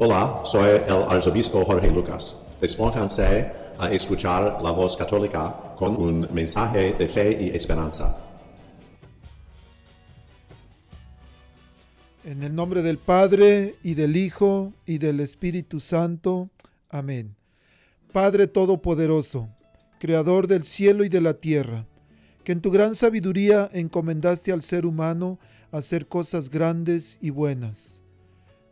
Hola, soy el arzobispo Jorge Lucas. Despónganse a escuchar la voz católica con un mensaje de fe y esperanza. En el nombre del Padre y del Hijo y del Espíritu Santo. Amén. Padre Todopoderoso, Creador del cielo y de la tierra, que en tu gran sabiduría encomendaste al ser humano hacer cosas grandes y buenas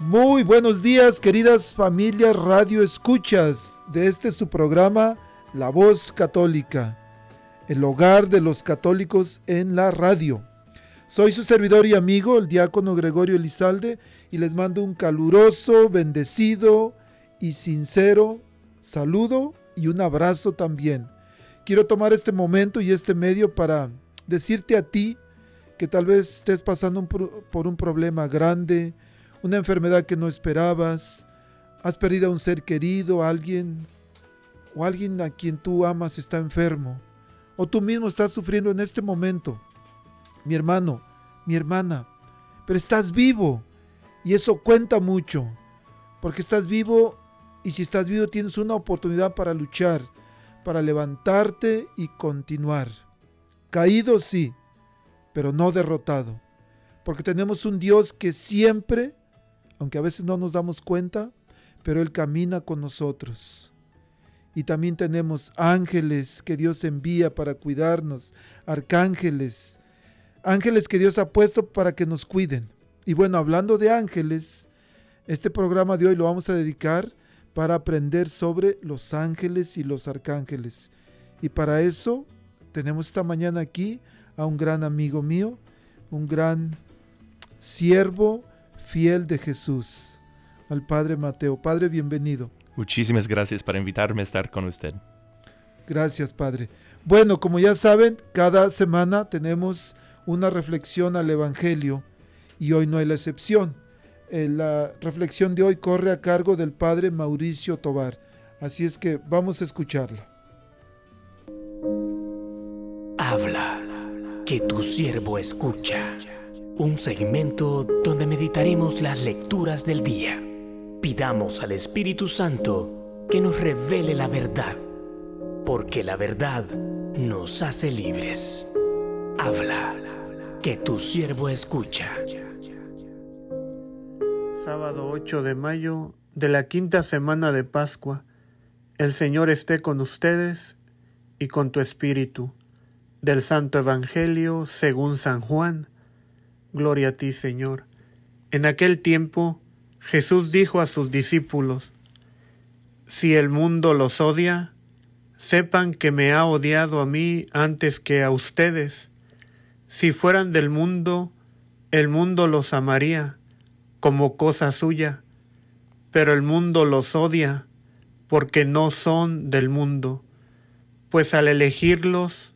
Muy buenos días, queridas familias radio escuchas de este su programa La Voz Católica, el hogar de los católicos en la radio. Soy su servidor y amigo, el diácono Gregorio Elizalde, y les mando un caluroso, bendecido y sincero saludo y un abrazo también. Quiero tomar este momento y este medio para decirte a ti que tal vez estés pasando por un problema grande, una enfermedad que no esperabas, has perdido a un ser querido, alguien o alguien a quien tú amas está enfermo, o tú mismo estás sufriendo en este momento. Mi hermano, mi hermana, pero estás vivo y eso cuenta mucho, porque estás vivo y si estás vivo tienes una oportunidad para luchar, para levantarte y continuar. Caído sí, pero no derrotado, porque tenemos un Dios que siempre aunque a veces no nos damos cuenta, pero Él camina con nosotros. Y también tenemos ángeles que Dios envía para cuidarnos, arcángeles, ángeles que Dios ha puesto para que nos cuiden. Y bueno, hablando de ángeles, este programa de hoy lo vamos a dedicar para aprender sobre los ángeles y los arcángeles. Y para eso tenemos esta mañana aquí a un gran amigo mío, un gran siervo, fiel de Jesús, al Padre Mateo. Padre, bienvenido. Muchísimas gracias por invitarme a estar con usted. Gracias, Padre. Bueno, como ya saben, cada semana tenemos una reflexión al Evangelio y hoy no hay la excepción. Eh, la reflexión de hoy corre a cargo del Padre Mauricio Tobar. Así es que vamos a escucharla. Habla, que tu siervo escucha un segmento donde meditaremos las lecturas del día. Pidamos al Espíritu Santo que nos revele la verdad, porque la verdad nos hace libres. Habla, que tu siervo escucha. Sábado 8 de mayo de la quinta semana de Pascua. El Señor esté con ustedes y con tu espíritu. Del Santo Evangelio según San Juan Gloria a ti, Señor. En aquel tiempo Jesús dijo a sus discípulos, Si el mundo los odia, sepan que me ha odiado a mí antes que a ustedes. Si fueran del mundo, el mundo los amaría como cosa suya, pero el mundo los odia porque no son del mundo, pues al elegirlos,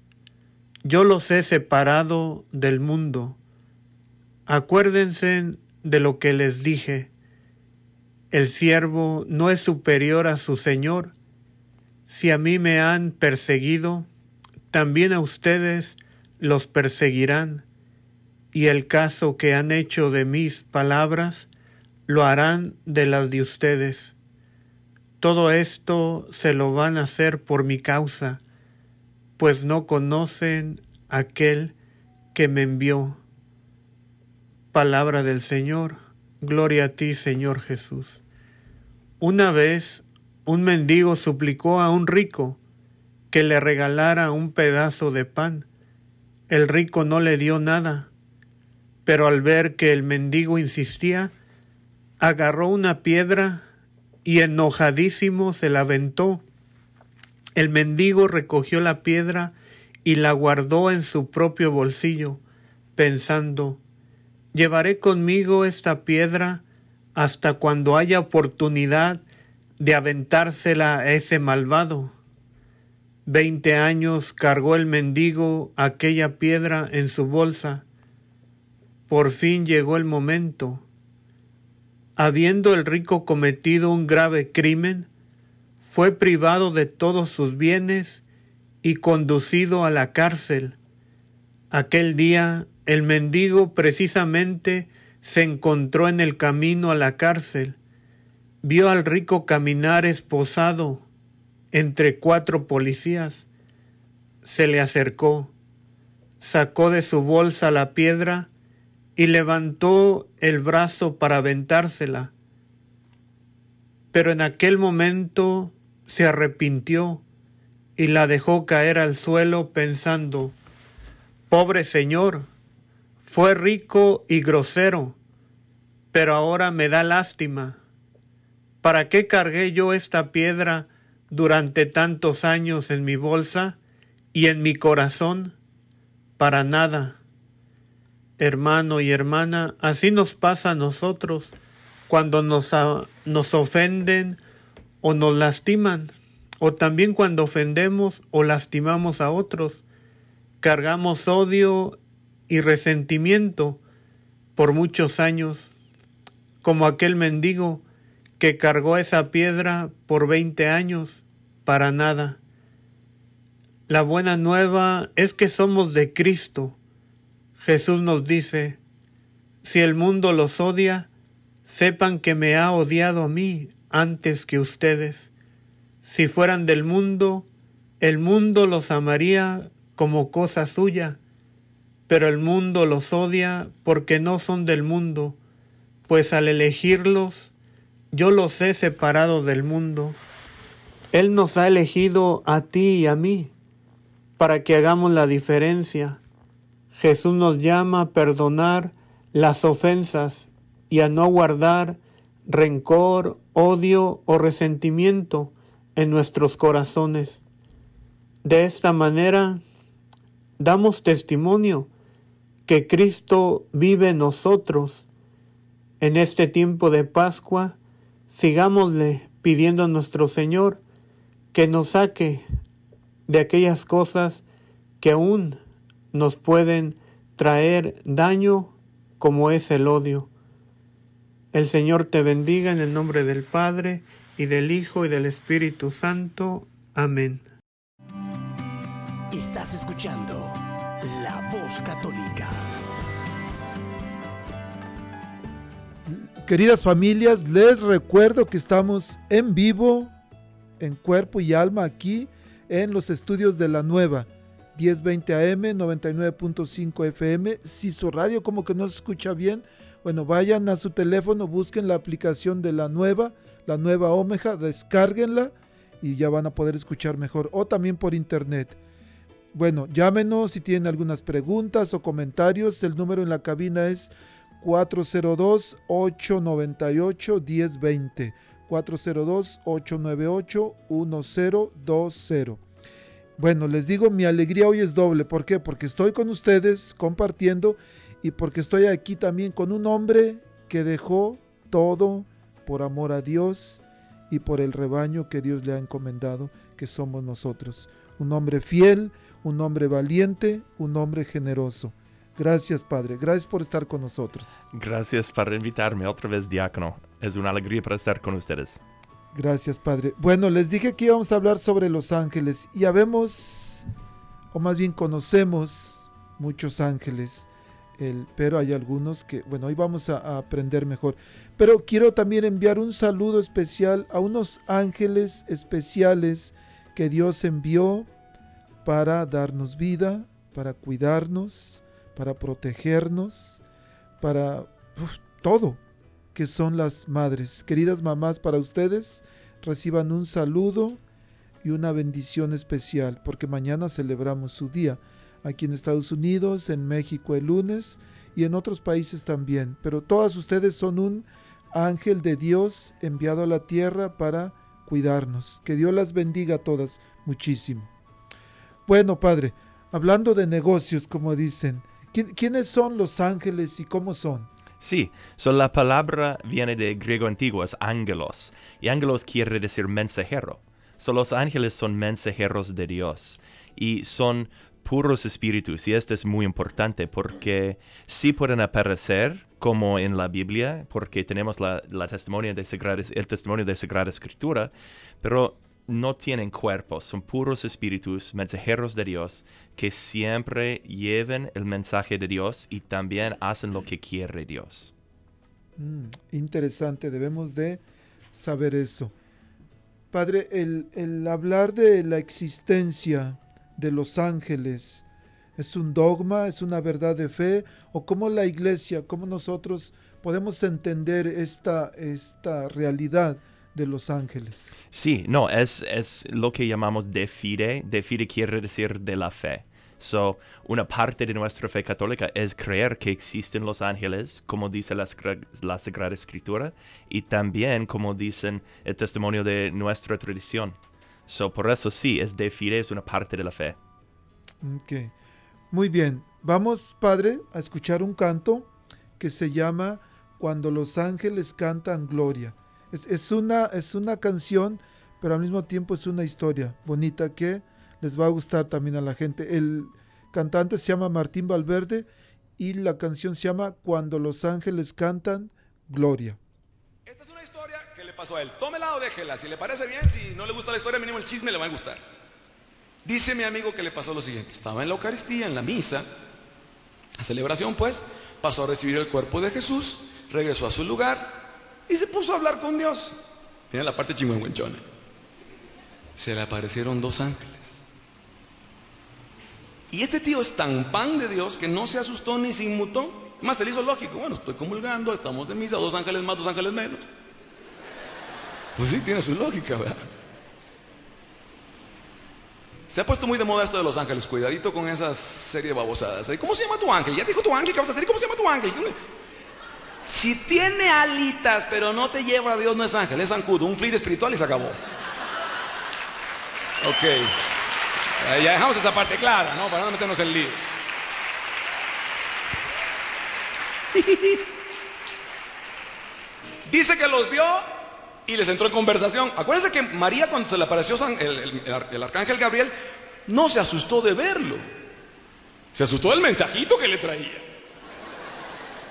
yo los he separado del mundo Acuérdense de lo que les dije. El siervo no es superior a su Señor, si a mí me han perseguido, también a ustedes los perseguirán, y el caso que han hecho de mis palabras, lo harán de las de ustedes. Todo esto se lo van a hacer por mi causa, pues no conocen aquel que me envió. Palabra del Señor, gloria a ti, Señor Jesús. Una vez un mendigo suplicó a un rico que le regalara un pedazo de pan. El rico no le dio nada, pero al ver que el mendigo insistía, agarró una piedra y enojadísimo se la aventó. El mendigo recogió la piedra y la guardó en su propio bolsillo, pensando, llevaré conmigo esta piedra hasta cuando haya oportunidad de aventársela a ese malvado. Veinte años cargó el mendigo aquella piedra en su bolsa. Por fin llegó el momento. Habiendo el rico cometido un grave crimen, fue privado de todos sus bienes y conducido a la cárcel. Aquel día el mendigo precisamente se encontró en el camino a la cárcel. Vio al rico caminar esposado entre cuatro policías. Se le acercó, sacó de su bolsa la piedra y levantó el brazo para aventársela. Pero en aquel momento se arrepintió y la dejó caer al suelo pensando, Pobre Señor, fue rico y grosero, pero ahora me da lástima. ¿Para qué cargué yo esta piedra durante tantos años en mi bolsa y en mi corazón? Para nada. Hermano y hermana, así nos pasa a nosotros cuando nos, nos ofenden o nos lastiman, o también cuando ofendemos o lastimamos a otros. Cargamos odio y resentimiento por muchos años, como aquel mendigo que cargó esa piedra por veinte años para nada. La buena nueva es que somos de Cristo. Jesús nos dice, si el mundo los odia, sepan que me ha odiado a mí antes que ustedes. Si fueran del mundo, el mundo los amaría como cosa suya, pero el mundo los odia porque no son del mundo, pues al elegirlos, yo los he separado del mundo. Él nos ha elegido a ti y a mí para que hagamos la diferencia. Jesús nos llama a perdonar las ofensas y a no guardar rencor, odio o resentimiento en nuestros corazones. De esta manera damos testimonio que Cristo vive en nosotros. En este tiempo de Pascua, sigámosle pidiendo a nuestro Señor que nos saque de aquellas cosas que aún nos pueden traer daño como es el odio. El Señor te bendiga en el nombre del Padre y del Hijo y del Espíritu Santo. Amén. Estás escuchando Voz Católica. Queridas familias, les recuerdo que estamos en vivo, en cuerpo y alma, aquí en los estudios de la nueva 1020 AM, 99.5 FM. Si su radio como que no se escucha bien, bueno, vayan a su teléfono, busquen la aplicación de la nueva, la nueva Omeja, descárguenla y ya van a poder escuchar mejor. O también por internet. Bueno, llámenos si tienen algunas preguntas o comentarios. El número en la cabina es 402-898-1020. 402-898-1020. Bueno, les digo, mi alegría hoy es doble. ¿Por qué? Porque estoy con ustedes compartiendo y porque estoy aquí también con un hombre que dejó todo por amor a Dios y por el rebaño que Dios le ha encomendado, que somos nosotros. Un hombre fiel, un hombre valiente, un hombre generoso. Gracias, Padre. Gracias por estar con nosotros. Gracias por invitarme otra vez, diácono. Es una alegría para estar con ustedes. Gracias, Padre. Bueno, les dije que íbamos a hablar sobre los ángeles y habemos, o más bien conocemos muchos ángeles, el, pero hay algunos que, bueno, hoy vamos a, a aprender mejor. Pero quiero también enviar un saludo especial a unos ángeles especiales que Dios envió para darnos vida, para cuidarnos, para protegernos, para todo, que son las madres. Queridas mamás, para ustedes reciban un saludo y una bendición especial, porque mañana celebramos su día, aquí en Estados Unidos, en México el lunes y en otros países también. Pero todas ustedes son un ángel de Dios enviado a la tierra para cuidarnos. Que Dios las bendiga a todas muchísimo. Bueno, Padre, hablando de negocios, como dicen, ¿quiénes son los ángeles y cómo son? Sí, so la palabra viene de griego antiguo, es ángelos, y ángelos quiere decir mensajero. So los ángeles son mensajeros de Dios y son puros espíritus, y esto es muy importante porque sí pueden aparecer como en la Biblia, porque tenemos la, testimonio de Sagrada, el testimonio de Sagrada Escritura, pero no tienen cuerpos, son puros espíritus, mensajeros de Dios, que siempre lleven el mensaje de Dios y también hacen lo que quiere Dios. Mm, interesante, debemos de saber eso. Padre, el, el hablar de la existencia de los ángeles, ¿es un dogma, es una verdad de fe? ¿O cómo la iglesia, cómo nosotros podemos entender esta, esta realidad? De los ángeles. Sí, no, es, es lo que llamamos de fide. De fide quiere decir de la fe. So, una parte de nuestra fe católica es creer que existen los ángeles, como dice la, la, Sagrada Escritura, y también como dicen el testimonio de nuestra tradición. So, por eso sí, es de fide, es una parte de la fe. Ok. Muy bien. Vamos, Padre, a escuchar un canto que se llama Cuando los ángeles cantan gloria. Es, es, una, es una canción, pero al mismo tiempo es una historia bonita que les va a gustar también a la gente. El cantante se llama Martín Valverde y la canción se llama Cuando los ángeles cantan Gloria. Esta es una historia que le pasó a él. Tómela o déjela. Si le parece bien, si no le gusta la historia, mínimo el chisme le va a gustar. Dice mi amigo que le pasó lo siguiente. Estaba en la Eucaristía, en la misa, la celebración pues, pasó a recibir el cuerpo de Jesús, regresó a su lugar, y se puso a hablar con Dios. Mira la parte chingüengüenchona. Se le aparecieron dos ángeles. Y este tío es tan pan de Dios que no se asustó ni se inmutó. Más se le hizo lógico. Bueno, estoy comulgando, estamos de misa, dos ángeles más, dos ángeles menos. Pues sí, tiene su lógica, ¿verdad? Se ha puesto muy de moda esto de los ángeles. Cuidadito con esa serie de babosadas. ¿Cómo se llama tu ángel? Ya dijo tu ángel que vas a hacer. ¿Cómo se llama tu ángel? Si tiene alitas, pero no te lleva a Dios, no es ángel, es zancudo, un flir espiritual y se acabó. Ok. Ya dejamos esa parte clara, ¿no? Para no meternos en lío. Dice que los vio y les entró en conversación. Acuérdense que María cuando se le apareció el, arcángel Gabriel, no se asustó de verlo. Se asustó del mensajito que le traía.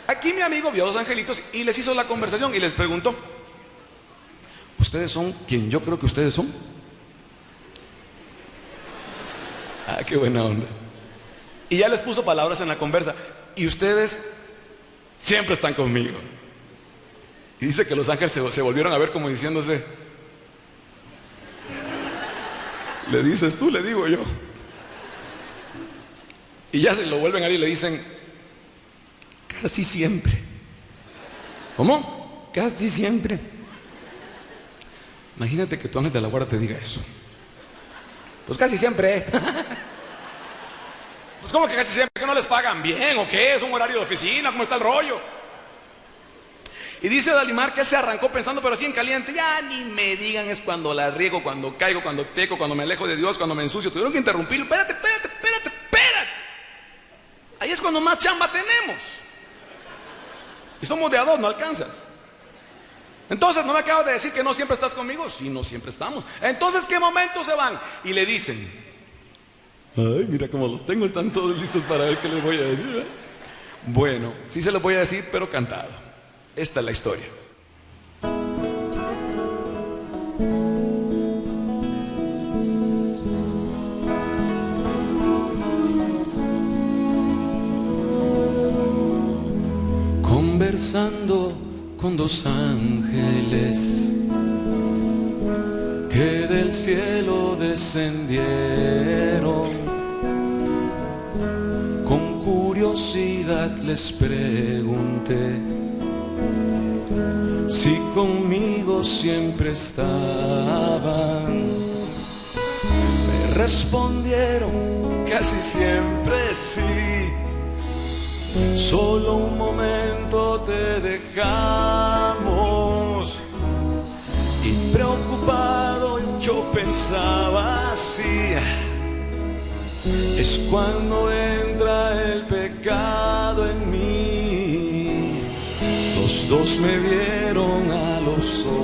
Aquí mi amigo vio a dos angelitos y les hizo la conversación y les preguntó, ¿ustedes son quien yo creo que ustedes son? Ah, qué buena onda. Y ya les puso palabras en la conversa. Y ustedes siempre están conmigo. Y dice que los ángeles se, se volvieron a ver como diciéndose, le dices tú, le digo yo. Y ya se lo vuelven a ver y le dicen, casi siempre. ¿Cómo? Casi siempre. Imagínate que tu ángel de la guarda te diga eso. Pues casi siempre. pues ¿cómo que casi siempre? ¿Que no les pagan bien o qué? ¿Es un horario de oficina? ¿Cómo está el rollo? Y dice Dalimar que él se arrancó pensando, pero así en caliente, ya ni me digan es cuando la riego, cuando caigo, cuando peco, cuando me alejo de Dios, cuando me ensucio. Tuvieron que interrumpirlo. Espérate, espérate, espérate, espérate. Ahí es cuando más chamba tenemos. Y somos de a dos, no alcanzas. Entonces, ¿no me acabas de decir que no siempre estás conmigo? Sí, no siempre estamos. Entonces, ¿qué momentos se van? Y le dicen, ay, mira cómo los tengo, están todos listos para ver qué les voy a decir. ¿eh? Bueno, sí se los voy a decir, pero cantado. Esta es la historia. Con dos ángeles que del cielo descendieron. Con curiosidad les pregunté si conmigo siempre estaban. Me respondieron casi siempre sí. Solo un momento te dejamos. Y preocupado yo pensaba así. Es cuando entra el pecado en mí. Los dos me vieron a los ojos.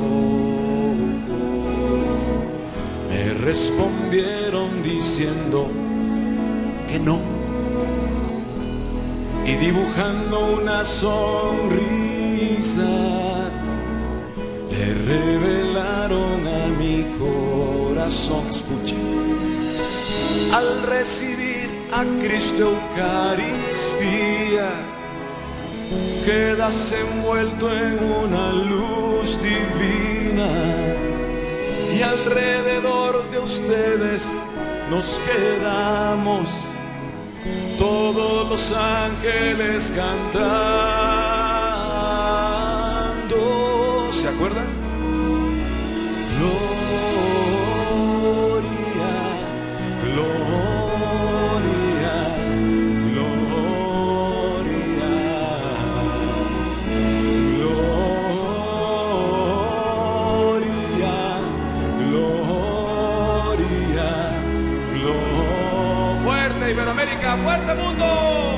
Me respondieron diciendo que no. Y dibujando una sonrisa, le revelaron a mi corazón. Escuche. Al recibir a Cristo Eucaristía, quedas envuelto en una luz divina y alrededor de ustedes nos quedamos todos los ángeles cantando. ¿Se acuerdan? Fuerte mundo.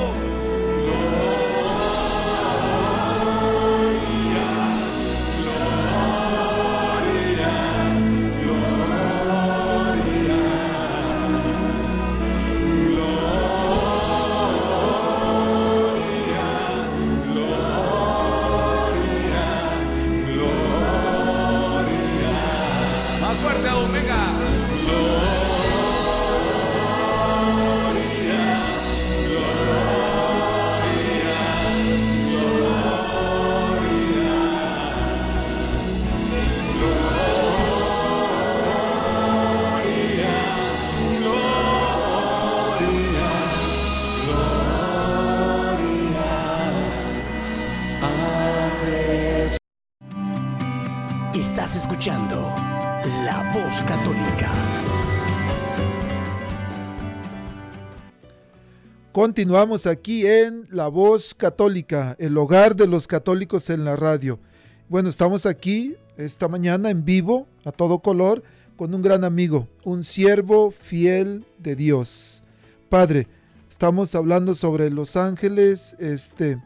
Continuamos aquí en La Voz Católica, el hogar de los católicos en la radio. Bueno, estamos aquí esta mañana en vivo, a todo color, con un gran amigo, un siervo fiel de Dios. Padre, estamos hablando sobre los ángeles, este,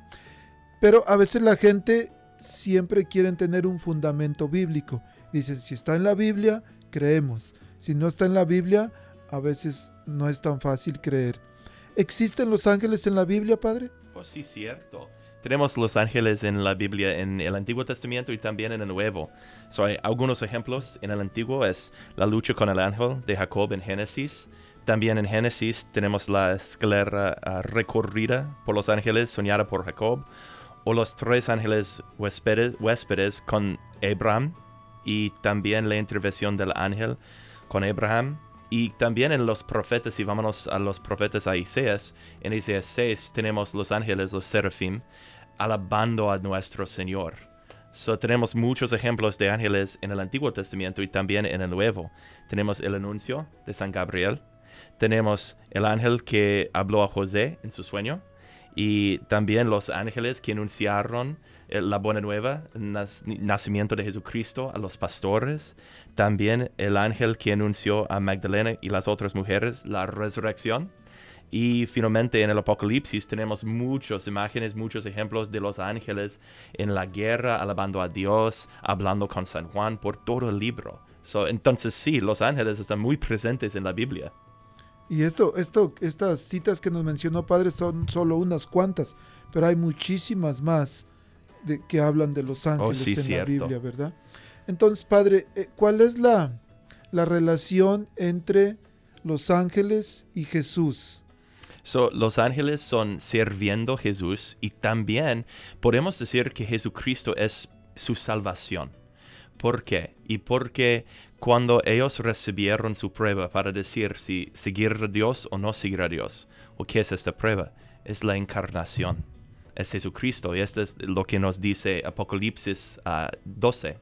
pero a veces la gente siempre quiere tener un fundamento bíblico. Dicen, si está en la Biblia, creemos. Si no está en la Biblia, a veces no es tan fácil creer. ¿Existen los ángeles en la Biblia, Padre? Oh, sí, cierto. Tenemos los ángeles en la Biblia en el Antiguo Testamento y también en el Nuevo. So, hay algunos ejemplos. En el Antiguo es la lucha con el ángel de Jacob en Génesis. También en Génesis tenemos la escalera ah, recorrida por los ángeles soñada por Jacob. O los tres ángeles huéspedes, huéspedes con Abraham. Y también la intervención del ángel con Abraham. Y también en los profetas, y vámonos a los profetas a Isaías, en Isaías 6 tenemos los ángeles, los serafim, alabando a nuestro Señor. So, tenemos muchos ejemplos de ángeles en el Antiguo Testamento y también en el Nuevo. Tenemos el anuncio de San Gabriel. Tenemos el ángel que habló a José en su sueño. Y también los ángeles que anunciaron la buena nueva, nacimiento de Jesucristo a los pastores. También el ángel que anunció a Magdalena y las otras mujeres la resurrección. Y finalmente en el Apocalipsis tenemos muchas imágenes, muchos ejemplos de los ángeles en la guerra, alabando a Dios, hablando con San Juan por todo el libro. So, entonces sí, los ángeles están muy presentes en la Biblia. Y esto, esto, estas citas que nos mencionó Padre son solo unas cuantas, pero hay muchísimas más de, que hablan de los ángeles Oh, sí, en la. Biblia, ¿verdad? Entonces, Padre, eh, ¿cuál es la, la relación entre los ángeles y Jesús? So, los ángeles son sirviendo a Jesús y también podemos decir que Jesucristo es su salvación. ¿Por qué? Y porque cuando ellos recibieron su prueba para decir si seguir a Dios o no seguir a Dios, ¿o qué es esta prueba? Es la encarnación, es Jesucristo. Y esto es lo que nos dice Apocalipsis ah, 12.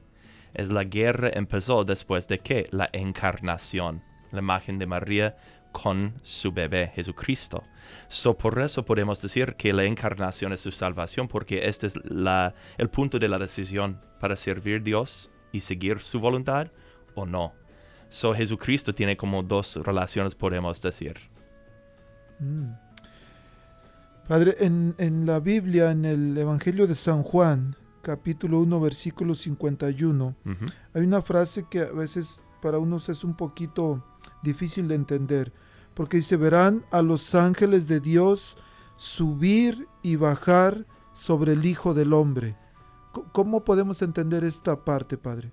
Es la guerra empezó después de que la encarnación, la imagen de María con su bebé Jesucristo. So, por eso podemos decir que la encarnación es su salvación, porque este es la, el punto de la decisión para servir a Dios y seguir su voluntad o no. So, Jesucristo tiene como dos relaciones, podemos decir. Padre, en, en la Biblia, en el Evangelio de San Juan, capítulo 1, versículo 51, Ujú. hay una frase que a veces para unos es un poquito difícil de entender, porque dice, verán a los ángeles de Dios subir y bajar sobre el Hijo del Hombre. ¿Cómo podemos entender esta parte, Padre?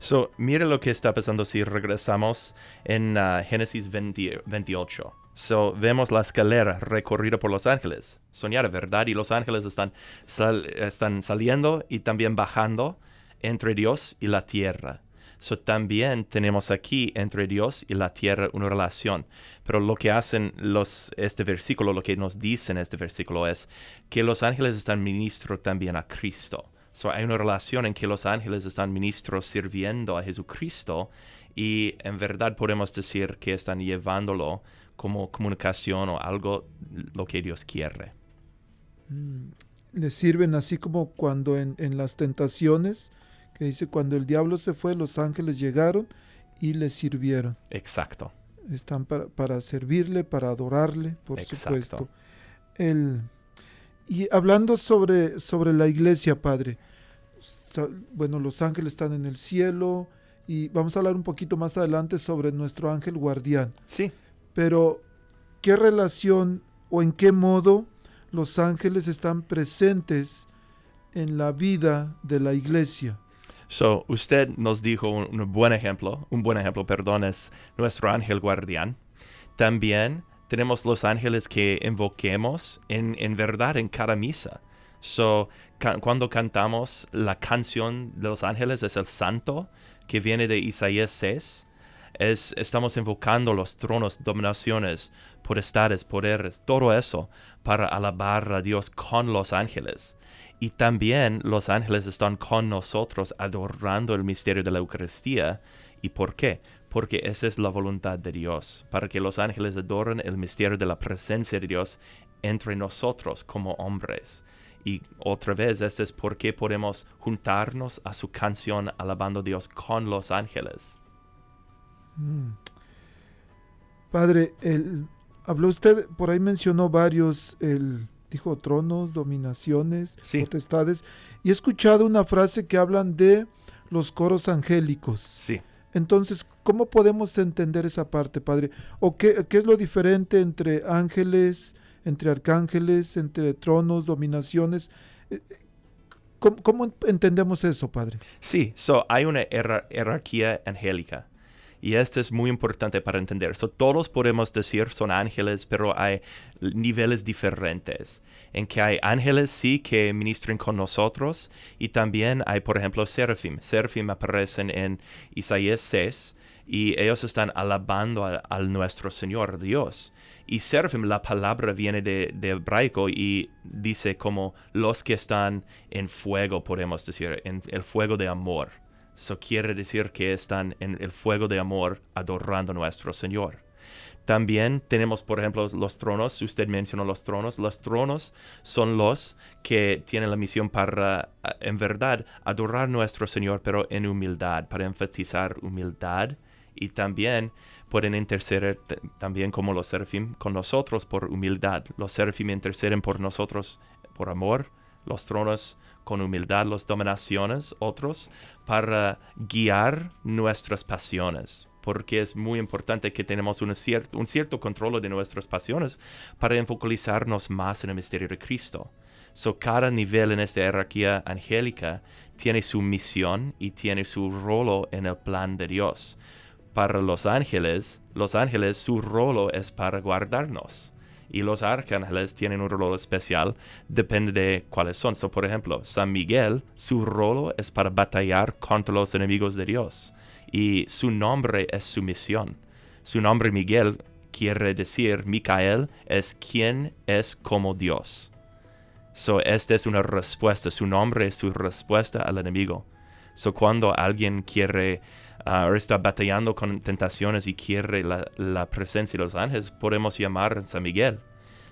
So, mire lo que está pasando si regresamos en ah, Génesis 20 28. So, vemos la escalera recorrida por los ángeles. Soñar, ¿verdad? Y los ángeles están, sal- están saliendo y también bajando entre Dios y la tierra. So, también tenemos aquí entre Dios y la tierra una relación. Pero lo que hacen los, este versículo, lo que nos dice en este versículo es que los ángeles están ministros también a Cristo. So, hay una relación en que los ángeles están ministros sirviendo a Jesucristo y en verdad podemos decir que están llevándolo como comunicación o algo lo que Dios quiere. Les sirven así como cuando en, en las tentaciones, que dice, cuando el diablo se fue, los ángeles llegaron y le sirvieron. Exacto. Están para, para servirle, para adorarle, por Exacto. supuesto. El, y hablando sobre, sobre la iglesia, Padre, bueno, los ángeles están en el cielo y vamos a hablar un poquito más adelante sobre nuestro ángel guardián. Sí. Pero, ¿qué relación o en qué modo los ángeles están presentes en la vida de la iglesia? So, usted nos dijo un, buen ejemplo, un buen ejemplo, perdón, es nuestro ángel guardián. También tenemos los ángeles que invoquemos en, en verdad en cada misa. So, cuando cantamos la canción de los ángeles es el santo que viene de Isaías 6. Es, estamos invocando los tronos, dominaciones, potestades, poderes, todo eso para alabar a Dios con los ángeles. Y también los ángeles están con nosotros adorando el misterio de la Eucaristía. ¿Y por qué? Porque esa es la voluntad de Dios, para que los ángeles adoren el misterio de la presencia de Dios entre nosotros como hombres. Y otra vez, este es por qué podemos juntarnos a su canción alabando a Dios con los ángeles. Padre, el, habló usted, por ahí mencionó varios, el, dijo tronos, dominaciones, Sí. potestades, y he escuchado una frase que hablan de los coros angélicos. Sí. Entonces, ¿cómo podemos entender esa parte, Padre? ¿O qué, qué es lo diferente entre ángeles, entre arcángeles, entre tronos, dominaciones? Eh, eh, ¿Cómo, cómo en- entendemos eso, Padre? Sí, so, hay una hierar- jerarquía angélica. Y esto es muy importante para entender. So, todos podemos decir son ángeles, pero hay niveles diferentes. En que hay ángeles, sí, que ministran con nosotros. Y también hay, por ejemplo, serafim. Serafim aparecen en Isaías 6 y ellos están alabando al nuestro Señor Dios. Y serafim, la palabra viene de, de hebraico y dice como los que están en fuego, podemos decir, en el fuego de amor. Eso quiere decir que están en el fuego de amor adorando a nuestro Señor. También tenemos, por ejemplo, los tronos. Usted mencionó los tronos. Los tronos son los que tienen la misión para, ah, en verdad, adorar a nuestro Señor, pero en humildad, para enfatizar humildad. Y también pueden interceder también como los serafim con nosotros por humildad. Los serafim interceden por nosotros por amor. Los tronos con humildad, las dominaciones, otros, para guiar nuestras pasiones porque es muy importante que tenemos un cierto, un cierto control de nuestras pasiones para enfocalizarnos más en el misterio de Cristo. So, cada nivel en esta jerarquía angélica tiene su misión y tiene su rol en el plan de Dios. Para los ángeles, los ángeles su rol es para guardarnos. Y los arcángeles tienen un rol especial, depende de cuáles son. So, por ejemplo, San Miguel, su rol es para batallar contra los enemigos de Dios. Y su nombre es su misión. Su nombre Miguel quiere decir, Micael es quien es como Dios. So, esta es una respuesta, su nombre es su respuesta al enemigo. So, cuando alguien quiere uh, está batallando con tentaciones y quiere la, la, presencia de los ángeles, podemos llamar San Miguel.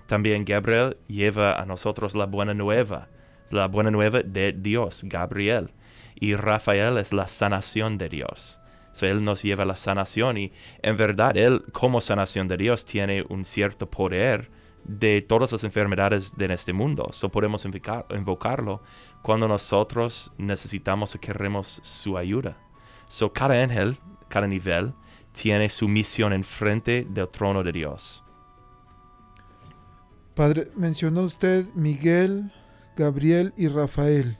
También Gabriel lleva a nosotros la buena nueva, la buena nueva de Dios, Gabriel. Y Rafael es la sanación de Dios. So, él nos lleva la sanación y en verdad Él como sanación de Dios tiene un cierto poder de todas las enfermedades de este mundo. So podemos invocar, invocarlo cuando nosotros necesitamos o queremos su ayuda. So cada ángel, cada nivel, tiene su misión enfrente del trono de Dios. Padre, mencionó usted Miguel, Gabriel y Rafael.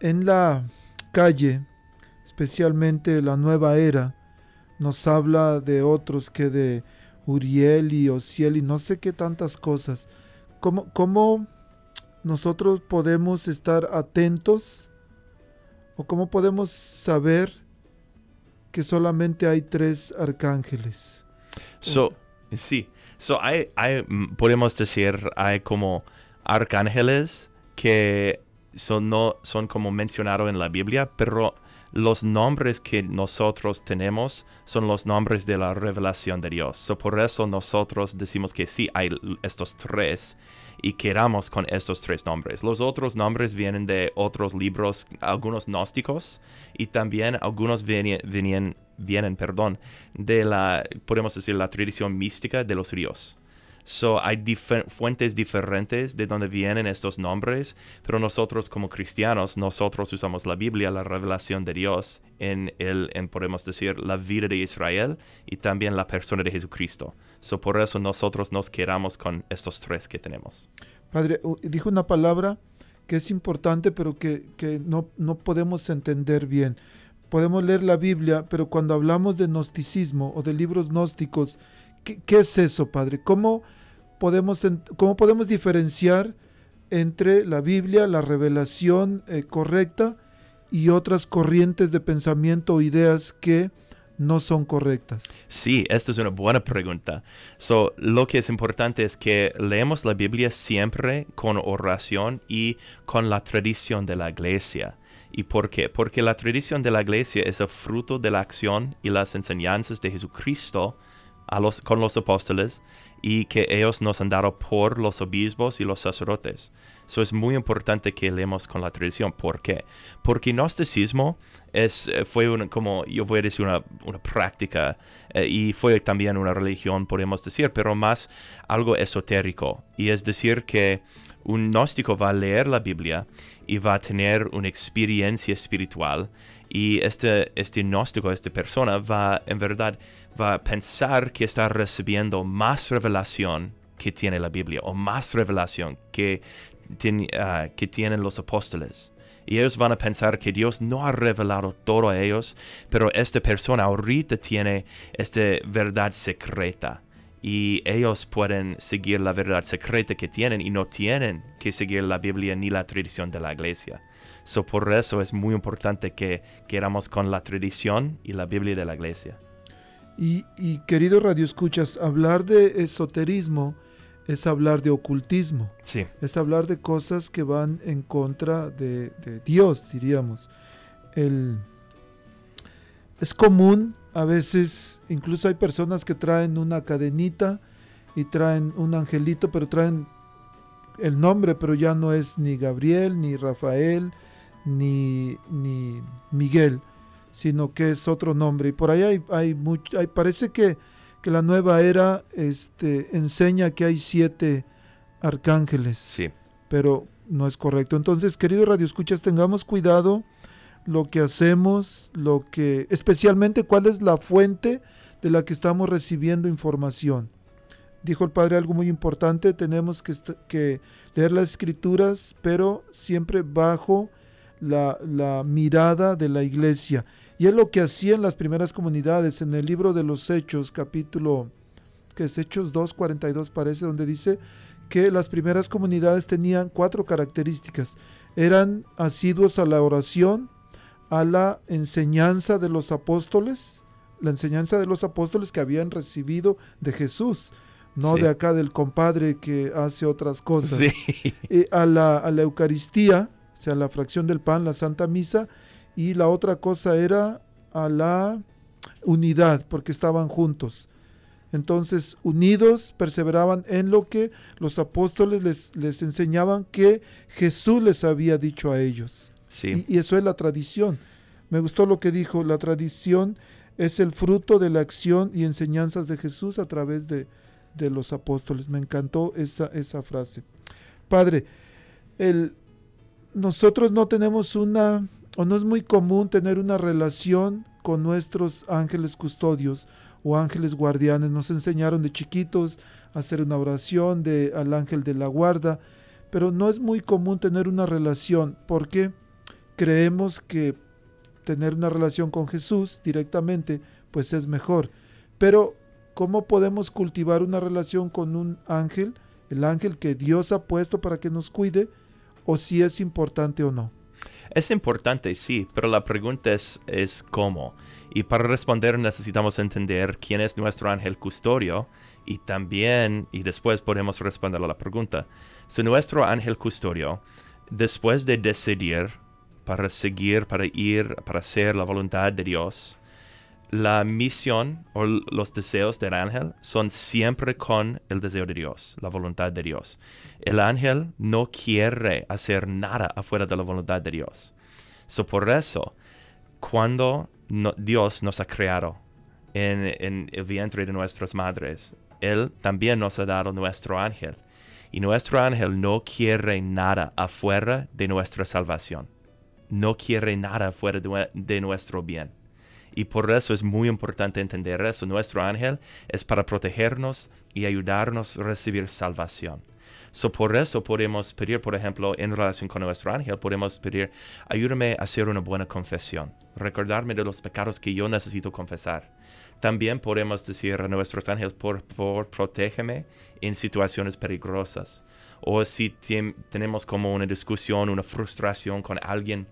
En la calle, especialmente la nueva era, nos habla de otros que de Uriel y Ociel y no sé qué tantas cosas. ¿Cómo, cómo nosotros podemos estar atentos o cómo podemos saber que solamente hay tres arcángeles? So, sí, so hay, hay, podemos decir, hay como arcángeles que son, no, son como mencionados en la Biblia, pero los nombres que nosotros tenemos son los nombres de la revelación de Dios. So, por eso nosotros decimos que sí hay estos tres y queramos con estos tres nombres. Los otros nombres vienen de otros libros, algunos gnósticos, y también algunos vienen, vienen, vienen perdón, de la, podemos decir, la tradición mística de los ríos. So, hay fuentes diferentes de donde vienen estos nombres, pero nosotros como cristianos, nosotros usamos la Biblia, la revelación de Dios, en, el, en podemos decir, la vida de Israel y también la persona de Jesucristo. So, por eso nosotros nos quedamos con estos tres que tenemos. Padre, dijo una palabra que es importante, pero que, que no, no podemos entender bien. Podemos leer la Biblia, pero cuando hablamos de gnosticismo o de libros gnósticos, ¿Qué, es eso, Padre? ¿Cómo podemos, cómo podemos diferenciar entre la Biblia, la revelación eh, correcta y otras corrientes de pensamiento o ideas que no son correctas? Sí, esta es una buena pregunta. So, lo que es importante es que leemos la Biblia siempre con oración y con la tradición de la iglesia. ¿Y por qué? Porque la tradición de la iglesia es el fruto de la acción y las enseñanzas de Jesucristo con los apóstoles y que ellos nos han dado por los obispos y los sacerdotes. Eso es muy importante que leemos con la tradición. ¿Por qué? Porque gnosticismo es, eh, fue como, yo voy a decir, una, una práctica eh, y fue también una religión, podemos decir, pero más algo esotérico. Y es decir que un gnóstico va a leer la Biblia y va a tener una experiencia espiritual y este, este gnóstico, esta persona va en verdad va a pensar que está recibiendo más revelación que tiene la Biblia o más revelación que, ah, que tienen los apóstoles. Y ellos van a pensar que Dios no ha revelado todo a ellos, pero esta persona ahorita tiene esta verdad secreta. Y ellos pueden seguir la verdad secreta que tienen y no tienen que seguir la Biblia ni la tradición de la iglesia. So, por eso es muy importante que queramos con la tradición y la Biblia de la iglesia. Y, y querido Radio Escuchas, hablar de esoterismo es hablar de ocultismo. Sí. Es hablar de cosas que van en contra de, Dios, diríamos. El, es común, a veces, incluso hay personas que traen una cadenita y traen un angelito, pero traen el nombre, pero ya no es ni Gabriel, ni Rafael, ni, ni Miguel sino que es otro nombre. Y por ahí hay, hay mucho, hay, parece que, que, la nueva era este, enseña que hay siete arcángeles. Sí. Pero no es correcto. Entonces, queridos Radio Escuchas, tengamos cuidado lo que hacemos, lo que, especialmente cuál es la fuente de la que estamos recibiendo información. Dijo el padre algo muy importante, tenemos que, que leer las escrituras, pero siempre bajo la, la mirada de la iglesia. Y es lo que hacían las primeras comunidades. En el libro de los Hechos, capítulo que es Hechos 2.42 parece, donde dice que las primeras comunidades tenían cuatro características. Eran asiduos a la oración, a la enseñanza de los apóstoles, la enseñanza de los apóstoles que habían recibido de Jesús, no Sí. de acá del compadre que hace otras cosas. Sí. Eh, a, la, a la Eucaristía, o sea, la fracción del pan, la Santa Misa, y la otra cosa era a la unidad, porque estaban juntos. Entonces, unidos, perseveraban en lo que los apóstoles les, les enseñaban que Jesús les había dicho a ellos. Sí. Y, y eso es la tradición. Me gustó lo que dijo, la tradición es el fruto de la acción y enseñanzas de Jesús a través de, de los apóstoles. Me encantó esa, esa frase. Padre, el, nosotros no tenemos una, o no es muy común tener una relación con nuestros ángeles custodios o ángeles guardianes. Nos enseñaron de chiquitos a hacer una oración al ángel de la guarda, pero no es muy común tener una relación porque creemos que tener una relación con Jesús directamente pues es mejor. Pero ¿cómo podemos cultivar una relación con un ángel, el ángel que Dios ha puesto para que nos cuide, o si es importante o no? Es importante, sí, pero la pregunta es, es cómo. Y para responder necesitamos entender quién es nuestro ángel custodio y también, y después podemos responder a la pregunta. Si nuestro ángel custodio, después de decidir para seguir, para ir, para hacer la voluntad de Dios, la misión o los deseos del ángel son siempre con el deseo de Dios, la voluntad de Dios. El ángel no quiere hacer nada afuera de la voluntad de Dios. So, por eso, cuando Dios nos ha creado en, el vientre de nuestras madres, Él también nos ha dado nuestro ángel. Y nuestro ángel no quiere nada afuera de nuestra salvación. No quiere nada afuera de nuestro bien. Y por eso es muy importante entender eso. Nuestro ángel es para protegernos y ayudarnos a recibir salvación. So, por eso podemos pedir, por ejemplo, en relación con nuestro ángel, podemos pedir, ayúdame a hacer una buena confesión, recordarme de los pecados que yo necesito confesar. También podemos decir a nuestros ángeles, por favor, protégeme en situaciones peligrosas. O si tenemos como una discusión, una frustración con alguien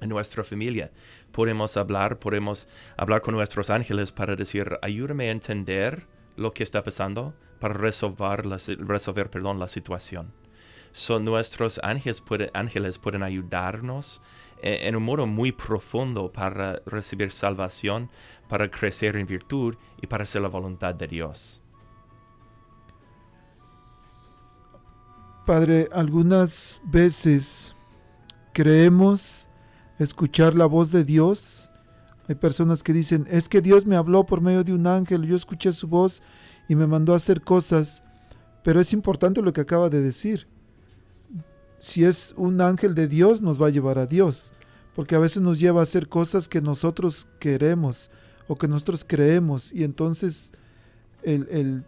en nuestra familia. Podemos hablar, podemos hablar con nuestros ángeles para decir, ayúdame a entender lo que está pasando para resolver la, resolver, perdón, la situación. Son nuestros ángeles, ángeles pueden ayudarnos e- en un modo muy profundo para recibir salvación, para crecer en virtud y para hacer la voluntad de Dios. Padre, algunas veces creemos escuchar la voz de Dios. Hay personas que dicen, es que Dios me habló por medio de un ángel, yo escuché su voz y me mandó a hacer cosas. Pero es importante lo que acaba de decir. Si es un ángel de Dios, nos va a llevar a Dios. Porque a veces nos lleva a hacer cosas que nosotros queremos o que nosotros creemos. Y entonces el, el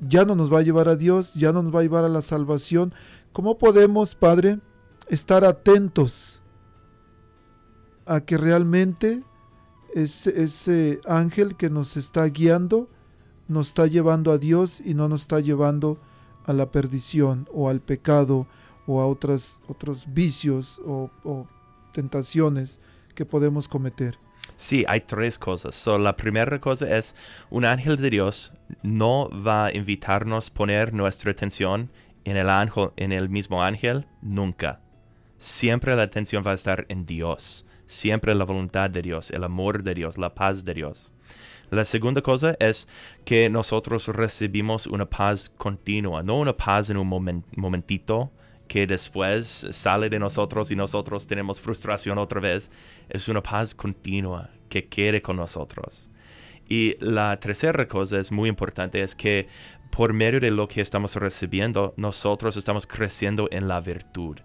ya no nos va a llevar a Dios, ya no nos va a llevar a la salvación. ¿Cómo podemos, Padre, estar atentos a que realmente ese, ese ángel que nos está guiando nos está llevando a Dios y no nos está llevando a la perdición o al pecado o a otras, otros vicios o, o tentaciones que podemos cometer? Sí, hay tres cosas. So, la primera cosa es, un ángel de Dios no va a invitarnos a poner nuestra atención en el, ángel, en el mismo ángel, nunca. Siempre la atención va a estar en Dios. Siempre la voluntad de Dios, el amor de Dios, la paz de Dios. La segunda cosa es que nosotros recibimos una paz continua, no una paz en un momen- momentito que después sale de nosotros y nosotros tenemos frustración otra vez. Es una paz continua que quede con nosotros. Y la tercera cosa es muy importante, es que por medio de lo que estamos recibiendo, nosotros estamos creciendo en la virtud.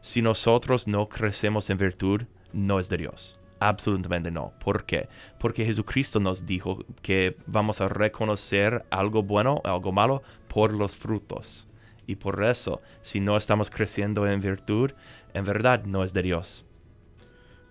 Si nosotros no crecemos en virtud, no es de Dios. Absolutamente no. ¿Por qué? Porque Jesucristo nos dijo que vamos a reconocer algo bueno, algo malo, por los frutos. Y por eso, si no estamos creciendo en virtud, en verdad no es de Dios.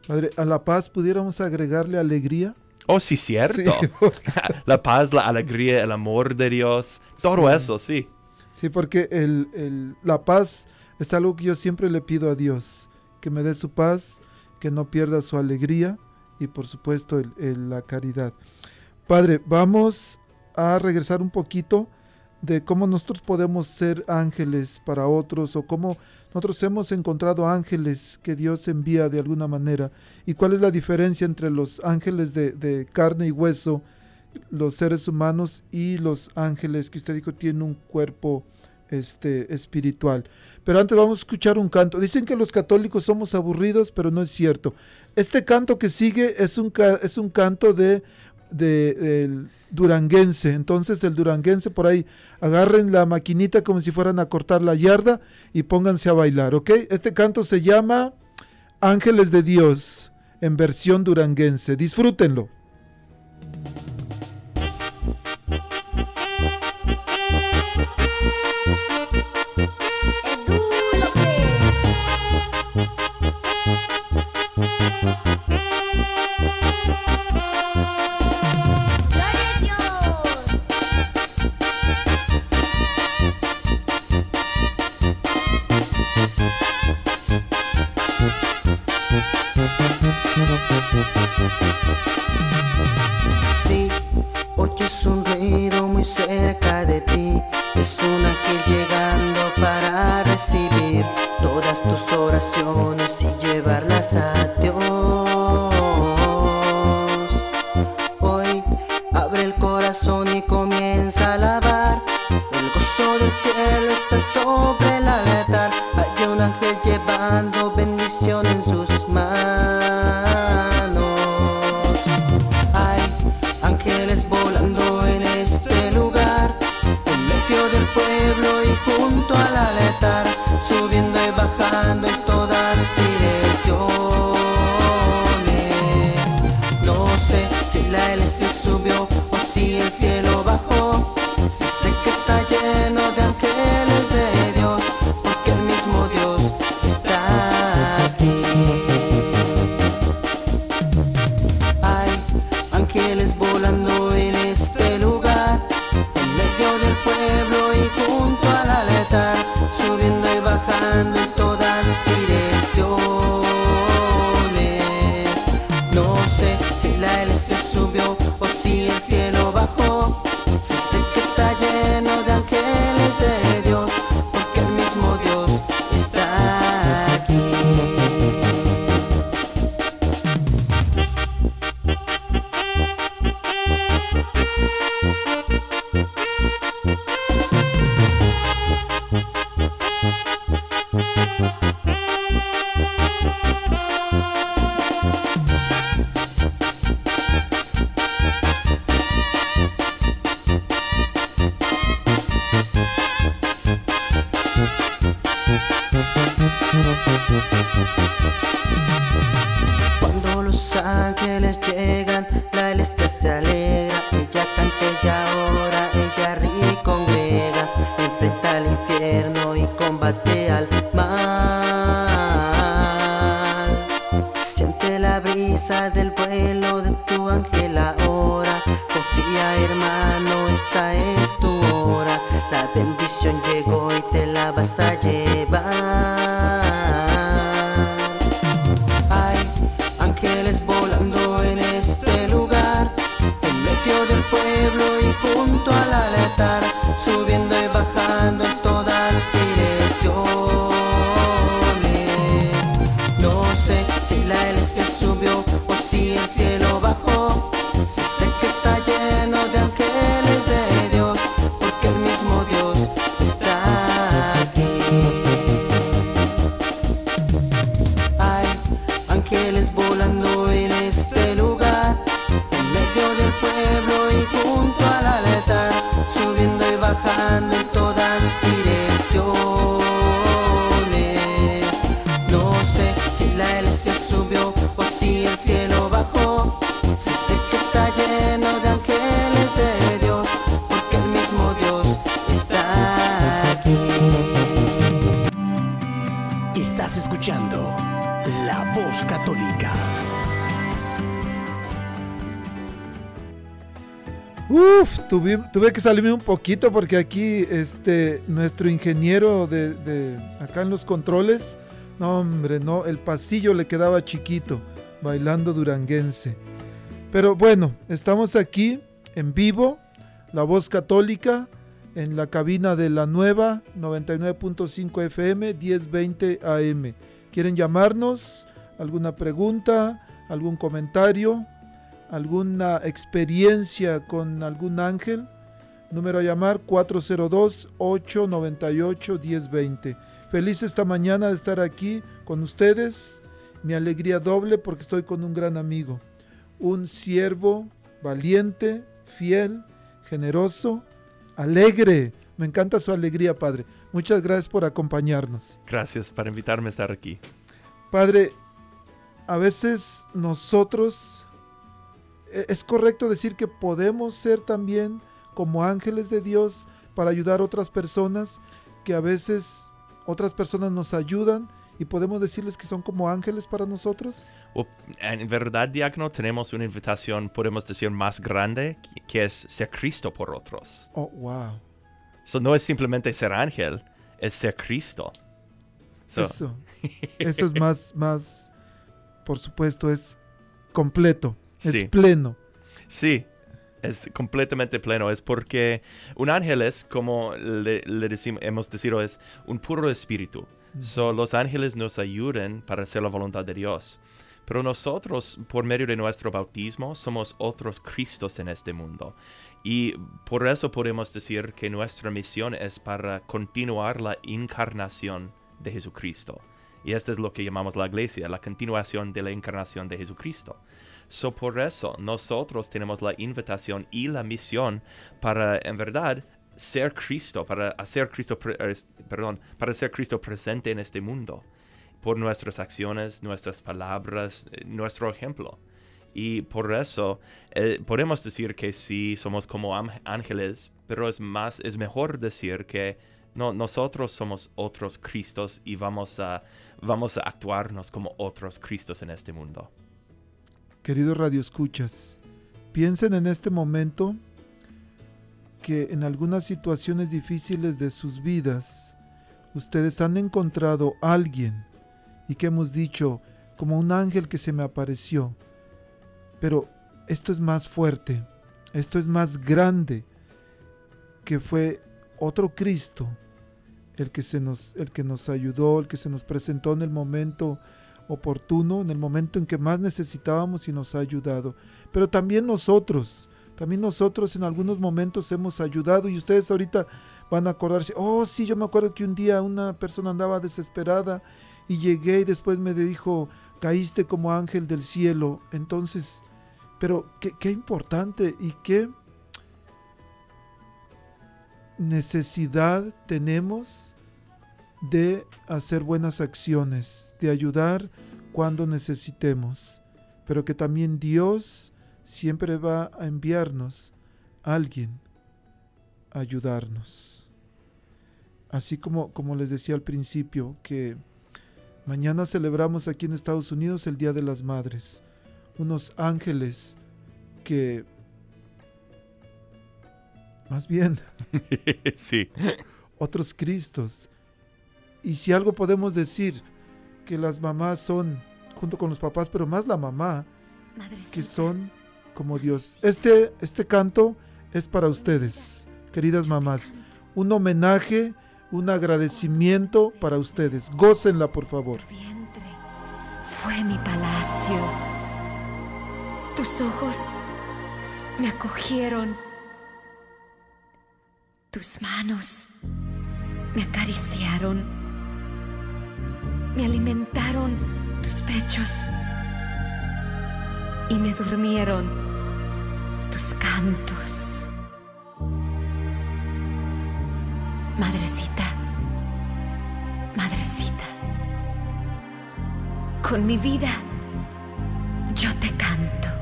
Padre, ¿a la paz pudiéramos agregarle alegría? Oh, sí, cierto. La paz, la alegría, el amor de Dios, todo eso, sí. Sí, porque el, el, la paz es algo que yo siempre le pido a Dios, que me dé su paz que no pierda su alegría y por supuesto la caridad. Padre, vamos a regresar un poquito de cómo nosotros podemos ser ángeles para otros o cómo nosotros hemos encontrado ángeles que Dios envía de alguna manera y cuál es la diferencia entre los ángeles de, de carne y hueso, los seres humanos y los ángeles que usted dijo tienen un cuerpo este, espiritual. Pero antes vamos a escuchar un canto. Dicen que los católicos somos aburridos, pero no es cierto. Este canto que sigue es un, es un canto de, de, duranguense. Entonces el duranguense por ahí agarren la maquinita como si fueran a cortar la yarda y pónganse a bailar, ¿ok? Este canto se llama Ángeles de Dios en versión duranguense. Disfrútenlo. subió o si el cielo bajó. Uf, tuve, que salirme un poquito porque aquí este, nuestro ingeniero de, de acá en los controles, no hombre, no, el pasillo le quedaba chiquito, bailando duranguense. Pero bueno, estamos aquí en vivo, la voz católica, en la cabina de la nueva 99.5 FM, 1020 AM. ¿Quieren llamarnos? ¿Alguna pregunta? ¿Algún comentario? ¿Alguna experiencia con algún ángel? Número a llamar 402-898-1020. Feliz esta mañana de estar aquí con ustedes. Mi alegría doble porque estoy con un gran amigo. Un siervo valiente, fiel, generoso, alegre. Me encanta su alegría, Padre. Muchas gracias por acompañarnos. Gracias por invitarme a estar aquí. Padre, a veces nosotros, es correcto decir que podemos ser también como ángeles de Dios para ayudar a otras personas, que a veces otras personas nos ayudan y podemos decirles que son como ángeles para nosotros. En verdad, Diácono, tenemos una invitación, podemos decir, más grande, que es ser Cristo por otros. Oh, wow. So, no es simplemente ser ángel, es ser Cristo. So, Eso. Eso es más, más, por supuesto, es completo, es pleno. Sí, es completamente pleno. Es porque un ángel es, como le, le decim- hemos dicho, es un puro espíritu. So, los ángeles nos ayudan para hacer la voluntad de Dios. Pero nosotros, por medio de nuestro bautismo, somos otros Cristos en este mundo. Y por eso podemos decir que nuestra misión es para continuar la encarnación de Jesucristo. Y esto es lo que llamamos la iglesia, la continuación de la encarnación de Jesucristo. So por eso nosotros tenemos la invitación y la misión para, en verdad, ser Cristo, para hacer Cristo, eh, perdón, para ser Cristo presente en este mundo, por nuestras acciones, nuestras palabras, eh, nuestro ejemplo. Y por eso eh, podemos decir que sí somos como ángeles, pero es más, es mejor decir que no, nosotros somos otros Cristos y vamos a, vamos a actuarnos como otros Cristos en este mundo. Queridos radioescuchas, piensen en este momento que en algunas situaciones difíciles de sus vidas, ustedes han encontrado a alguien y que hemos dicho como un ángel que se me apareció. Pero esto es más fuerte, esto es más grande, que fue otro Cristo el que, se nos, el que nos ayudó, el que se nos presentó en el momento oportuno, en el momento en que más necesitábamos y nos ha ayudado. Pero también nosotros, también nosotros en algunos momentos hemos ayudado y ustedes ahorita van a acordarse, oh sí, yo me acuerdo que un día una persona andaba desesperada y llegué y después me dijo, caíste como ángel del cielo. Entonces, pero qué, qué importante y qué necesidad tenemos de hacer buenas acciones, de ayudar cuando necesitemos, pero que también Dios siempre va a enviarnos a alguien a ayudarnos. Así como, como les decía al principio, que mañana celebramos aquí en Estados Unidos el Día de las Madres, unos ángeles que, más bien, sí. otros Cristos. Y si algo podemos decir, que las mamás son, junto con los papás, pero más la mamá, que son como Dios. Este, este canto es para ustedes, queridas mamás. Un homenaje, un agradecimiento para ustedes. Gócenla, por favor. vientre fue mi palacio. Tus ojos me acogieron. Tus manos me acariciaron. Me alimentaron tus pechos. Y me durmieron tus cantos. Madrecita, madrecita, con mi vida yo te canto.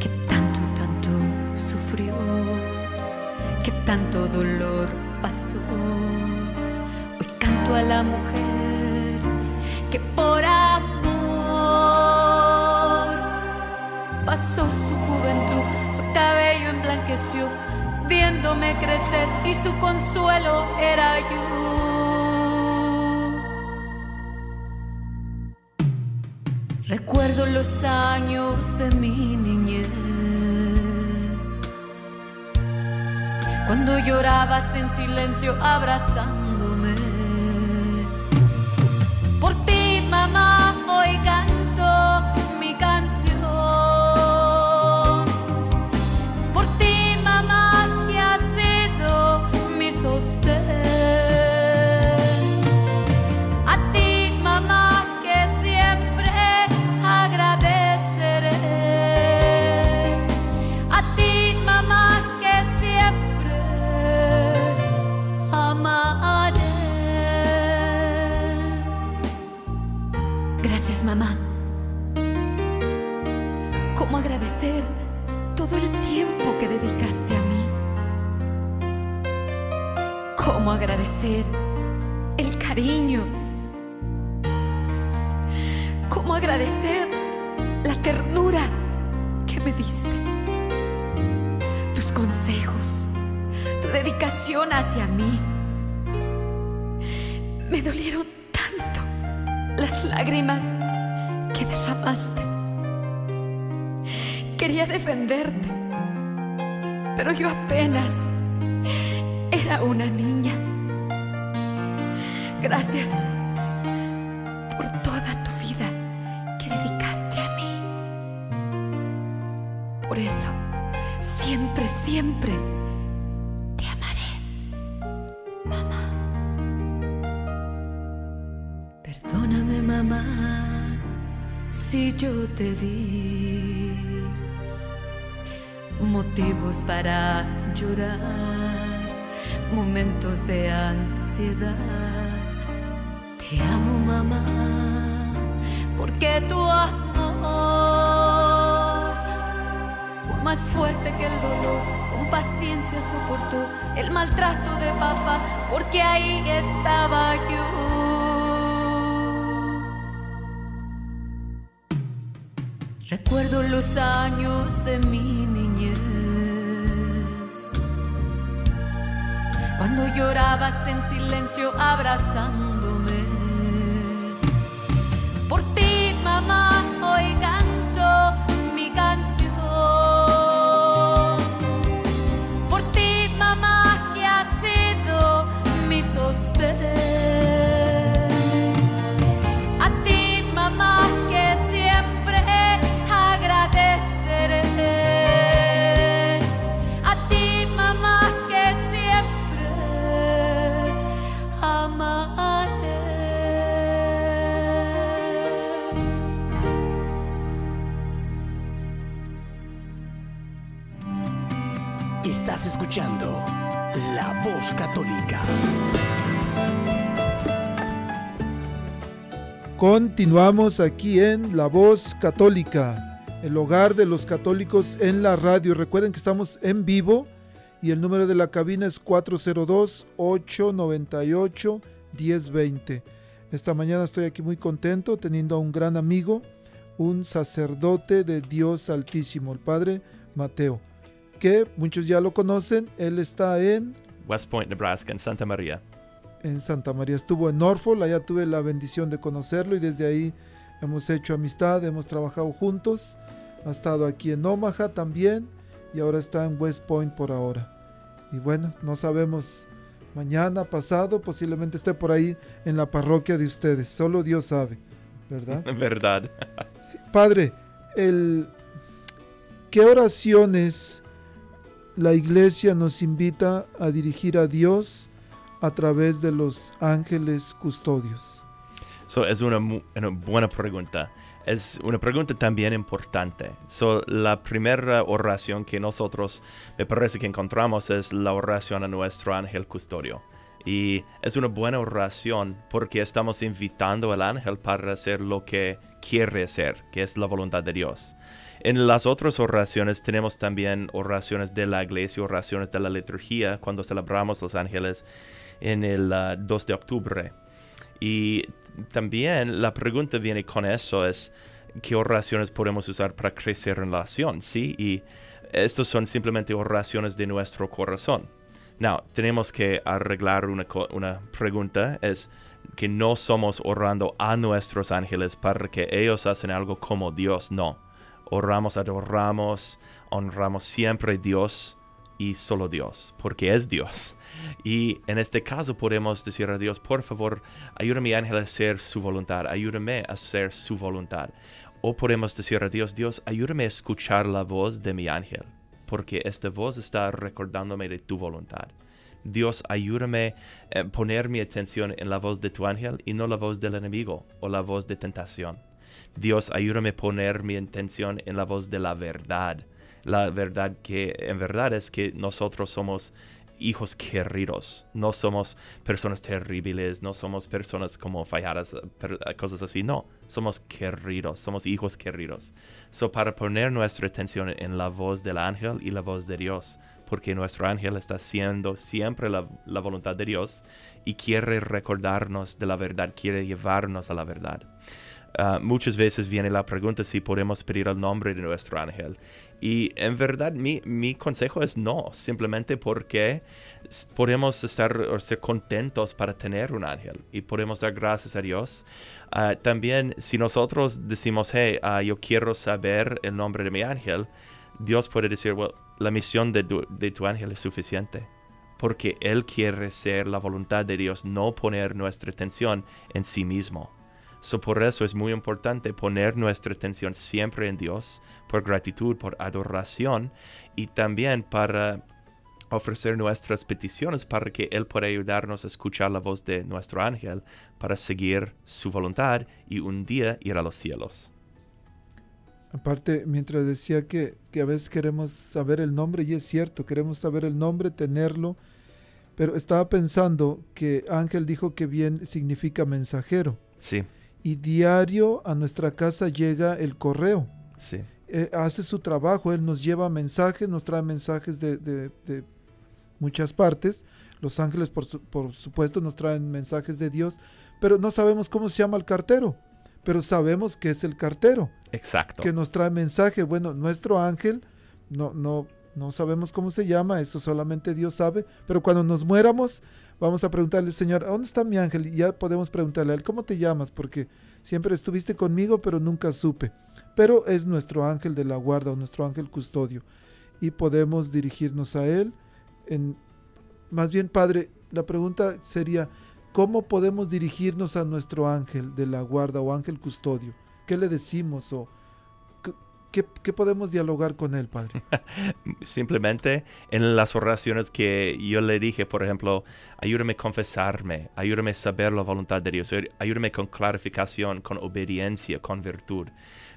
Que tanto, tanto sufrió, que tanto dolor pasó. Hoy canto a la mujer que por amor pasó su juventud, su cabello emblanqueció, viéndome crecer y su consuelo era yo. Los años de mi niñez, cuando llorabas en silencio abrazándome. Una niña. Gracias Te amo, mamá, porque tu amor fue más fuerte que el dolor. Con paciencia soportó el maltrato de papá, porque ahí estaba yo. Recuerdo los años de mi llorabas en silencio abrazándome. Continuamos aquí en La Voz Católica, el hogar de los católicos en la radio. Recuerden que estamos en vivo y el número de la cabina es 402-898-1020. Esta mañana estoy aquí muy contento teniendo a un gran amigo, un sacerdote de Dios Altísimo, el Padre Mateo, que muchos ya lo conocen. Él está en West Point, Nebraska, en Santa María. En Santa María. Estuvo en Norfolk, allá tuve la bendición de conocerlo y desde ahí hemos hecho amistad, hemos trabajado juntos. Ha estado aquí en Omaha también y ahora está en West Point por ahora. Y bueno, no sabemos mañana, pasado, posiblemente esté por ahí en la parroquia de ustedes. Solo Dios sabe, ¿verdad? Verdad. Sí, Padre, el, ¿qué oraciones la iglesia nos invita a dirigir a Dios a través de los ángeles custodios? So, es una, una buena pregunta. Es una pregunta también importante. So, la primera oración que nosotros me parece que encontramos es la oración a nuestro ángel custodio. Y es una buena oración porque estamos invitando al ángel para hacer lo que quiere hacer, que es la voluntad de Dios. En las otras oraciones tenemos también oraciones de la iglesia, oraciones de la liturgia, cuando celebramos los ángeles en el ah, 2 de octubre. Y también la pregunta viene con eso, es qué oraciones podemos usar para crecer en la oración, ¿sí? Y estos son simplemente oraciones de nuestro corazón. Now, tenemos que arreglar una, una pregunta, es que no somos orando a nuestros ángeles para que ellos hacen algo como Dios, no. Oramos, adoramos, honramos siempre a Dios y solo Dios, porque es Dios. Y en este caso podemos decir a Dios, por favor, ayúdame ángel a hacer su voluntad, ayúdame a hacer su voluntad. O podemos decir a Dios, Dios, ayúdame a escuchar la voz de mi ángel, porque esta voz está recordándome de tu voluntad. Dios, ayúdame a poner mi atención en la voz de tu ángel y no la voz del enemigo o la voz de tentación. Dios, ayúdame a poner mi atención en la voz de la verdad. La verdad que en verdad es que nosotros somos hijos queridos. No somos personas terribles, no somos personas como falladas, cosas así. No, somos queridos, somos hijos queridos. So, para poner nuestra atención en la voz del ángel y la voz de Dios, porque nuestro ángel está haciendo siempre la, la voluntad de Dios y quiere recordarnos de la verdad, quiere llevarnos a la verdad. Ah, muchas veces viene la pregunta si podemos pedir el nombre de nuestro ángel. Y en verdad mi, mi consejo es no, simplemente porque podemos estar ser contentos para tener un ángel y podemos dar gracias a Dios. Ah, también si nosotros decimos, hey, ah, yo quiero saber el nombre de mi ángel, Dios puede decir, well, la misión de tu ángel es suficiente. Porque Él quiere ser la voluntad de Dios, no poner nuestra atención en sí mismo. So, por eso es muy importante poner nuestra atención siempre en Dios, por gratitud, por adoración y también para ofrecer nuestras peticiones para que Él pueda ayudarnos a escuchar la voz de nuestro ángel para seguir su voluntad y un día ir a los cielos. Aparte, mientras decía que, que a veces queremos saber el nombre, y es cierto, queremos saber el nombre, tenerlo, pero estaba pensando que Ángel dijo que bien significa mensajero, Sí, y diario a nuestra casa llega el correo. sí, Eh, hace su trabajo, él nos lleva mensajes, nos trae mensajes de, de- de muchas partes. Los ángeles, por, su- por supuesto, nos traen mensajes de Dios, pero no sabemos cómo se llama el cartero, pero sabemos que es el cartero exacto. que nos trae mensaje. Bueno, nuestro ángel, no, no, no sabemos cómo se llama, eso solamente Dios sabe, pero cuando nos muéramos, vamos a preguntarle, Señor, ¿dónde está mi ángel? Y ya podemos preguntarle a él, ¿cómo te llamas? Porque siempre estuviste conmigo, pero nunca supe. Pero es nuestro ángel de la guarda o nuestro ángel custodio. Y podemos dirigirnos a él. En, más bien, Padre, la pregunta sería, ¿cómo podemos dirigirnos a nuestro ángel de la guarda o ángel custodio? ¿Qué le decimos o qué, qué- podemos dialogar con él, Padre? Simplemente en las oraciones que yo le dije, por ejemplo, ayúdame a confesarme, ayúdame a saber la voluntad de Dios, ayúdame con clarificación, con obediencia, con virtud.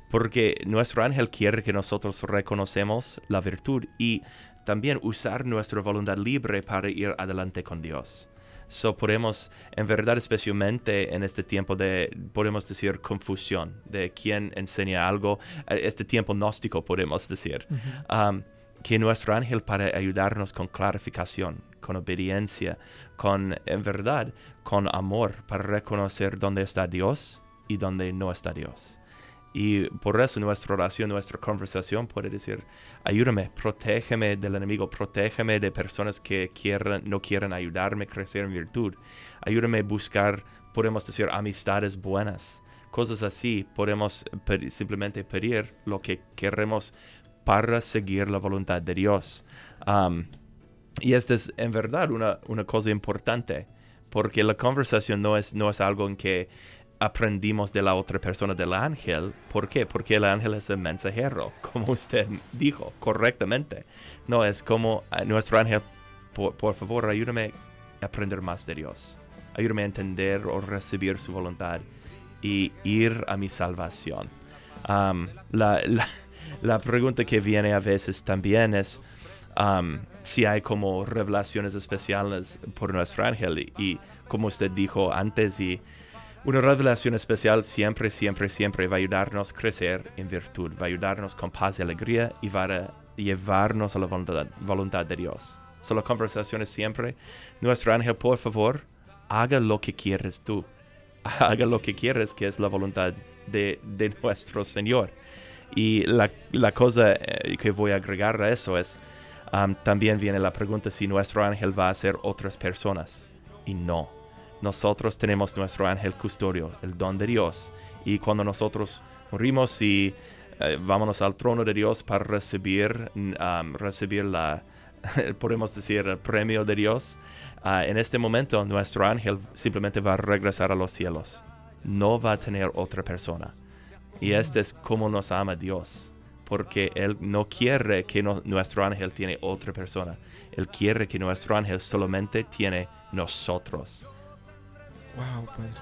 Porque nuestro ángel quiere que nosotros reconocemos la virtud y también usar nuestra voluntad libre para ir adelante con Dios. So podemos, en verdad, especialmente en este tiempo de, podemos decir, confusión, de quién enseña algo, eh, este tiempo gnóstico, podemos decir, um, que nuestro ángel para ayudarnos con clarificación, con obediencia, con, en verdad, con amor, para reconocer dónde está Dios y dónde no está Dios. Y por eso nuestra oración, nuestra conversación puede decir, ayúdame, protégeme del enemigo, protégeme de personas que quieran, no quieren ayudarme a crecer en virtud. Ayúdame a buscar, podemos decir, amistades buenas. Cosas así, podemos pe- simplemente pedir lo que queremos para seguir la voluntad de Dios. Um, y esta es en verdad una, una cosa importante, porque la conversación no es, no es algo en que aprendimos de la otra persona del ángel. ¿Por qué? Porque el ángel es el mensajero, como usted dijo correctamente. No, es como eh, nuestro ángel, por, favor, ayúdame a aprender más de Dios. Ayúdame a entender o recibir su voluntad y ir a mi salvación. La, la- pregunta que viene a veces también es, si hay como revelaciones especiales por nuestro ángel. Y, y como usted dijo antes, y una revelación especial siempre, siempre, siempre va a ayudarnos a crecer en virtud, va a ayudarnos con paz y alegría y va a llevarnos a la voluntad, de Dios. Solo conversaciones siempre. Nuestro ángel, por favor, haga lo que quieres tú. Haga lo que quieres, que es la voluntad de, nuestro Señor. Y la, cosa eh, que voy a agregar a eso es, también viene la pregunta si nuestro ángel va a ser otras personas. Y no. Nosotros tenemos nuestro ángel custodio, el don de Dios. Y cuando nosotros morimos y eh, vámonos al trono de Dios para recibir, um, recibir la, podemos decir, el premio de Dios, ah, en este momento nuestro ángel simplemente va a regresar a los cielos. No va a tener otra persona. Y este es como nos ama Dios. Porque Él no quiere que no- nuestro ángel tiene otra persona. Él quiere que nuestro ángel solamente tiene nosotros. Wow, Padre.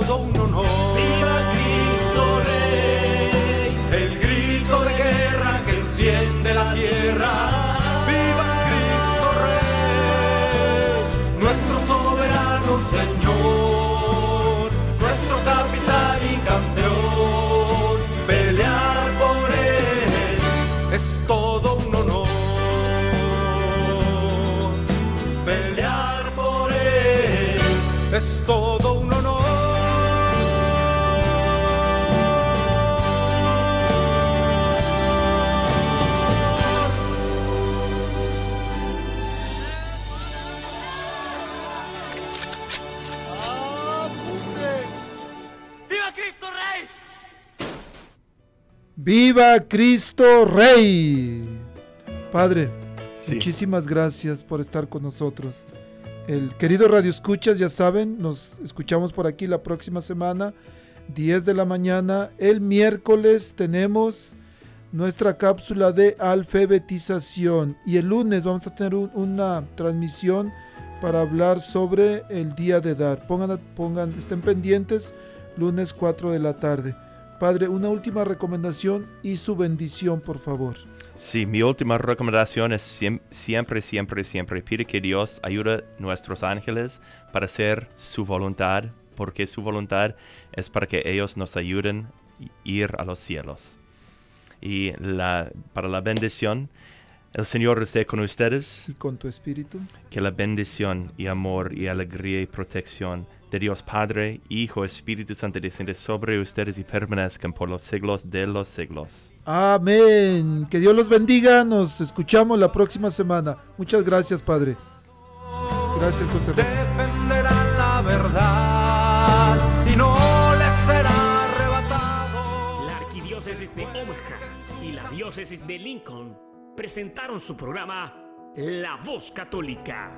¡Viva Cristo Rey! ¡Viva Cristo Rey! Padre, Sí. muchísimas gracias por estar con nosotros. El querido Radio Escuchas, ya saben, nos escuchamos por aquí la próxima semana, 10 de la mañana. El miércoles tenemos nuestra cápsula de alfabetización y el lunes vamos a tener un- una transmisión para hablar sobre el día de dar. Pongan, pongan, estén pendientes, lunes 4 de la tarde. Padre, una última recomendación y su bendición, por favor. Sí, mi última recomendación es siem- siempre, siempre, siempre pide que Dios ayude a nuestros ángeles para hacer su voluntad, porque su voluntad es para que ellos nos ayuden a ir a los cielos. Y la, para la bendición, el Señor esté con ustedes, Y con tu espíritu. que la bendición y amor y alegría y protección de Dios Padre, Hijo, Espíritu Santo desciende sobre ustedes y permanezcan por los siglos de los siglos. Amén. Que Dios los bendiga. Nos escuchamos la próxima semana. Muchas gracias, Padre. Gracias, José. Defenderán la verdad y no les será arrebatado. La Arquidiócesis de Omaha y la Diócesis de Lincoln presentaron su programa La Voz Católica,